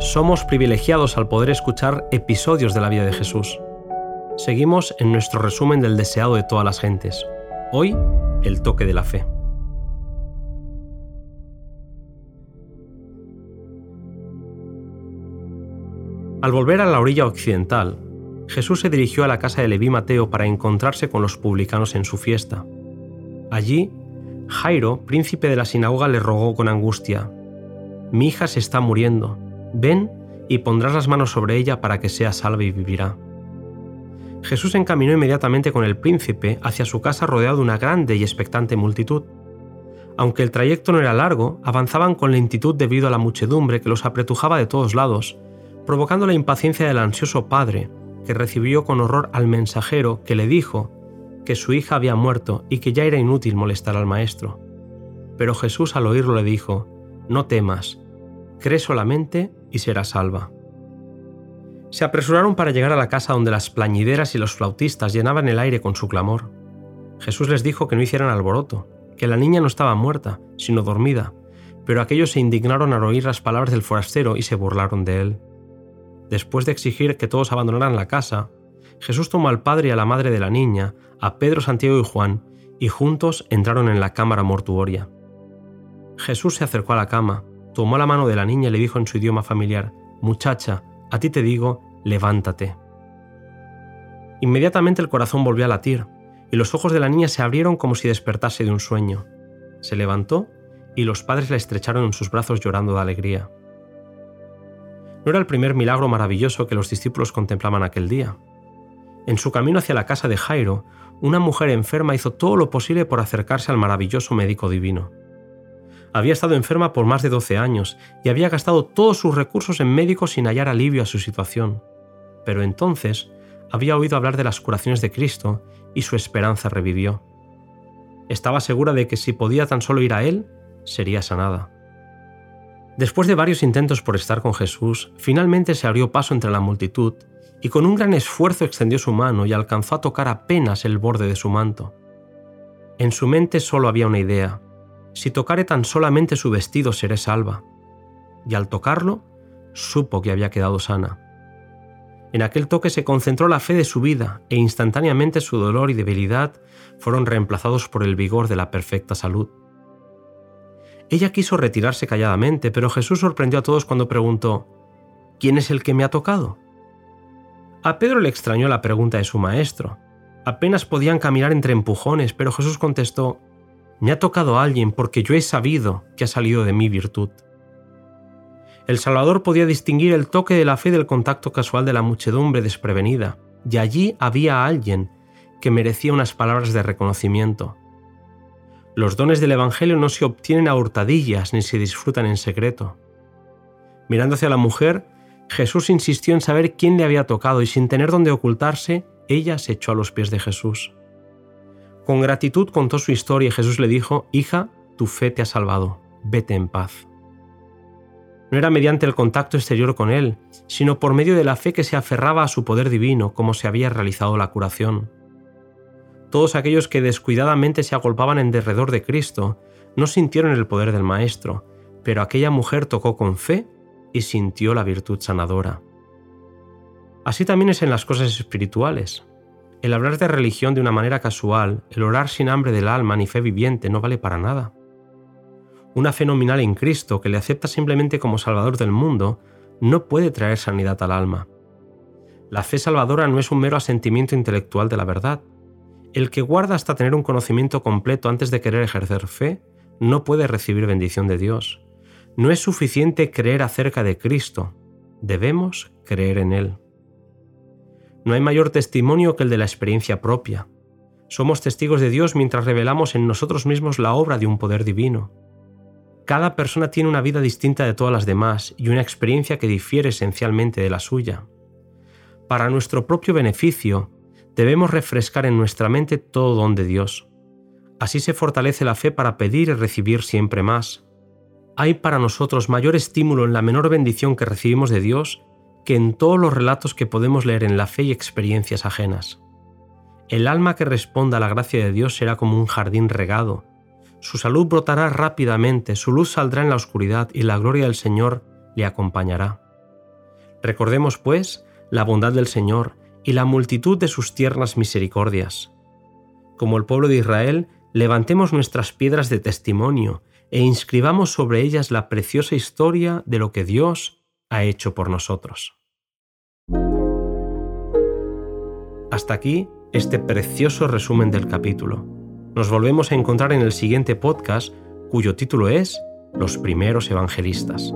Somos privilegiados al poder escuchar episodios de la vida de Jesús. Seguimos en nuestro resumen del deseado de todas las gentes. Hoy, el toque de la fe. Al volver a la orilla occidental, Jesús se dirigió a la casa de Leví Mateo para encontrarse con los publicanos en su fiesta. Allí, Jairo, príncipe de la sinagoga, le rogó con angustia, Mi hija se está muriendo Ven y pondrás las manos sobre ella para que sea salva y vivirá. Jesús encaminó inmediatamente con el príncipe hacia su casa rodeado de una grande y expectante multitud. Aunque el trayecto no era largo, avanzaban con lentitud debido a la muchedumbre que los apretujaba de todos lados, provocando la impaciencia del ansioso padre, que recibió con horror al mensajero que le dijo que su hija había muerto y que ya era inútil molestar al maestro. Pero Jesús al oírlo le dijo, No temas, cree solamente y será salva. Se apresuraron para llegar a la casa donde las plañideras y los flautistas llenaban el aire con su clamor. Jesús les dijo que no hicieran alboroto, que la niña no estaba muerta, sino dormida, pero aquellos se indignaron al oír las palabras del forastero y se burlaron de él. Después de exigir que todos abandonaran la casa, Jesús tomó al padre y a la madre de la niña, a Pedro, Santiago y Juan, y juntos entraron en la cámara mortuoria. Jesús se acercó a la cama, tomó la mano de la niña y le dijo en su idioma familiar, Muchacha, a ti te digo, levántate. Inmediatamente el corazón volvió a latir, y los ojos de la niña se abrieron como si despertase de un sueño. Se levantó y los padres la estrecharon en sus brazos llorando de alegría. No era el primer milagro maravilloso que los discípulos contemplaban aquel día. En su camino hacia la casa de Jairo, una mujer enferma hizo todo lo posible por acercarse al maravilloso médico divino. Había estado enferma por más de 12 años y había gastado todos sus recursos en médicos sin hallar alivio a su situación. Pero entonces había oído hablar de las curaciones de Cristo y su esperanza revivió. Estaba segura de que si podía tan solo ir a Él, sería sanada. Después de varios intentos por estar con Jesús, finalmente se abrió paso entre la multitud y con un gran esfuerzo extendió su mano y alcanzó a tocar apenas el borde de su manto. En su mente solo había una idea, si tocare tan solamente su vestido seré salva. Y al tocarlo, supo que había quedado sana. En aquel toque se concentró la fe de su vida e instantáneamente su dolor y debilidad fueron reemplazados por el vigor de la perfecta salud. Ella quiso retirarse calladamente, pero Jesús sorprendió a todos cuando preguntó, ¿quién es el que me ha tocado? A Pedro le extrañó la pregunta de su maestro. Apenas podían caminar entre empujones, pero Jesús contestó, me ha tocado a alguien porque yo he sabido que ha salido de mi virtud. El Salvador podía distinguir el toque de la fe del contacto casual de la muchedumbre desprevenida, y allí había alguien que merecía unas palabras de reconocimiento. Los dones del Evangelio no se obtienen a hurtadillas ni se disfrutan en secreto. Mirando hacia la mujer, Jesús insistió en saber quién le había tocado y sin tener dónde ocultarse, ella se echó a los pies de Jesús. Con gratitud contó su historia y Jesús le dijo, Hija, tu fe te ha salvado, vete en paz. No era mediante el contacto exterior con Él, sino por medio de la fe que se aferraba a su poder divino como se había realizado la curación. Todos aquellos que descuidadamente se agolpaban en derredor de Cristo no sintieron el poder del Maestro, pero aquella mujer tocó con fe y sintió la virtud sanadora. Así también es en las cosas espirituales. El hablar de religión de una manera casual, el orar sin hambre del alma ni fe viviente no vale para nada. Una fe nominal en Cristo que le acepta simplemente como Salvador del mundo no puede traer sanidad al alma. La fe salvadora no es un mero asentimiento intelectual de la verdad. El que guarda hasta tener un conocimiento completo antes de querer ejercer fe no puede recibir bendición de Dios. No es suficiente creer acerca de Cristo, debemos creer en Él. No hay mayor testimonio que el de la experiencia propia. Somos testigos de Dios mientras revelamos en nosotros mismos la obra de un poder divino. Cada persona tiene una vida distinta de todas las demás y una experiencia que difiere esencialmente de la suya. Para nuestro propio beneficio, debemos refrescar en nuestra mente todo don de Dios. Así se fortalece la fe para pedir y recibir siempre más. Hay para nosotros mayor estímulo en la menor bendición que recibimos de Dios que en todos los relatos que podemos leer en la fe y experiencias ajenas. El alma que responda a la gracia de Dios será como un jardín regado. Su salud brotará rápidamente, su luz saldrá en la oscuridad y la gloria del Señor le acompañará. Recordemos, pues, la bondad del Señor y la multitud de sus tiernas misericordias. Como el pueblo de Israel, levantemos nuestras piedras de testimonio e inscribamos sobre ellas la preciosa historia de lo que Dios ha hecho por nosotros. Hasta aquí este precioso resumen del capítulo. Nos volvemos a encontrar en el siguiente podcast cuyo título es Los primeros evangelistas.